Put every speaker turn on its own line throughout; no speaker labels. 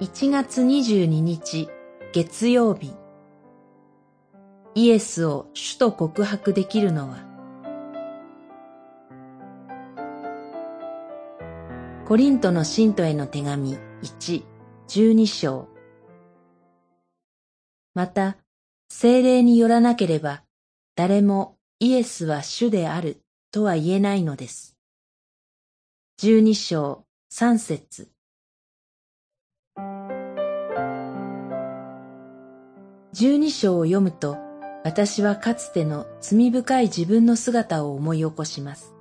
1月22日月曜日。イエスを主と告白できるのは。コリントの信徒への手紙1、12章。また、精霊によらなければ、誰もイエスは主であるとは言えないのです。十二章三節。十二章を読むと、私はかつての罪深い自分の姿を思い起こします。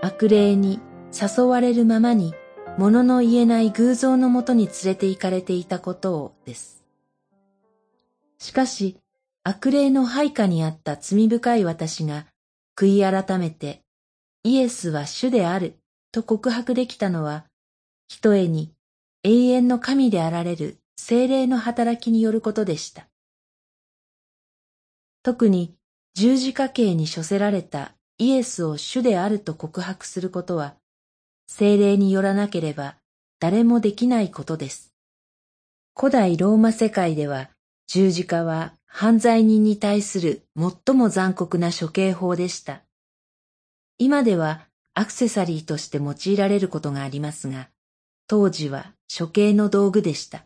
悪霊に誘われるままに、物の言えない偶像のもとに連れて行かれていたことをです。しかし、悪霊の配下にあった罪深い私が、悔い改めて、イエスは主であると告白できたのは、ひとえに永遠の神であられる精霊の働きによることでした。特に十字架刑に処せられたイエスを主であると告白することは、精霊によらなければ誰もできないことです。古代ローマ世界では十字架は犯罪人に対する最も残酷な処刑法でした。今ではアクセサリーとして用いられることがありますが、当時は処刑の道具でした。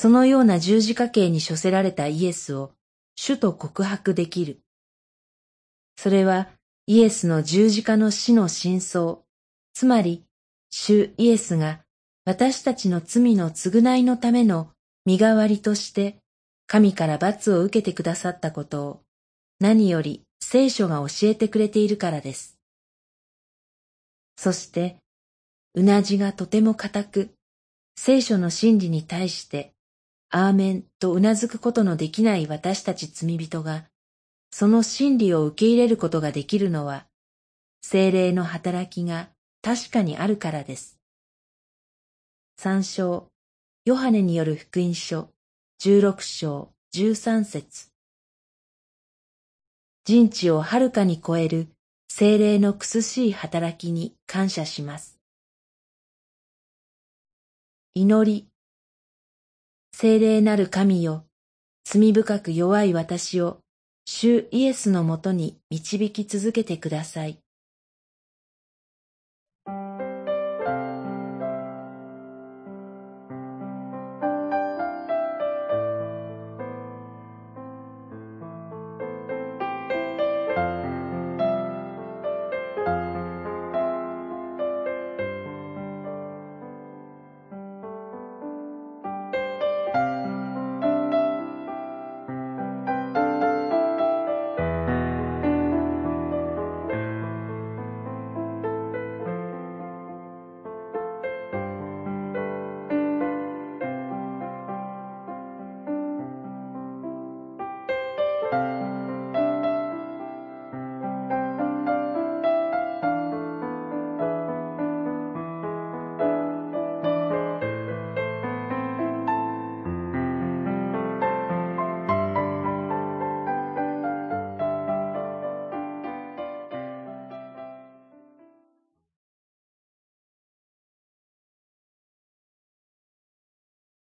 そのような十字架刑に処せられたイエスを主と告白できる。それはイエスの十字架の死の真相、つまり主イエスが私たちの罪の償いのための身代わりとして神から罰を受けてくださったことを何より聖書が教えてくれているからです。そして、うなじがとても固く、聖書の真理に対して、アーメンとうなずくことのできない私たち罪人が、その真理を受け入れることができるのは、精霊の働きが確かにあるからです。参照、ヨハネによる福音書十六章十三節人知をはるかに超える精霊の苦しい働きに感謝します。祈り聖霊なる神よ、罪深く弱い私を主イエスのもとに導き続けてください。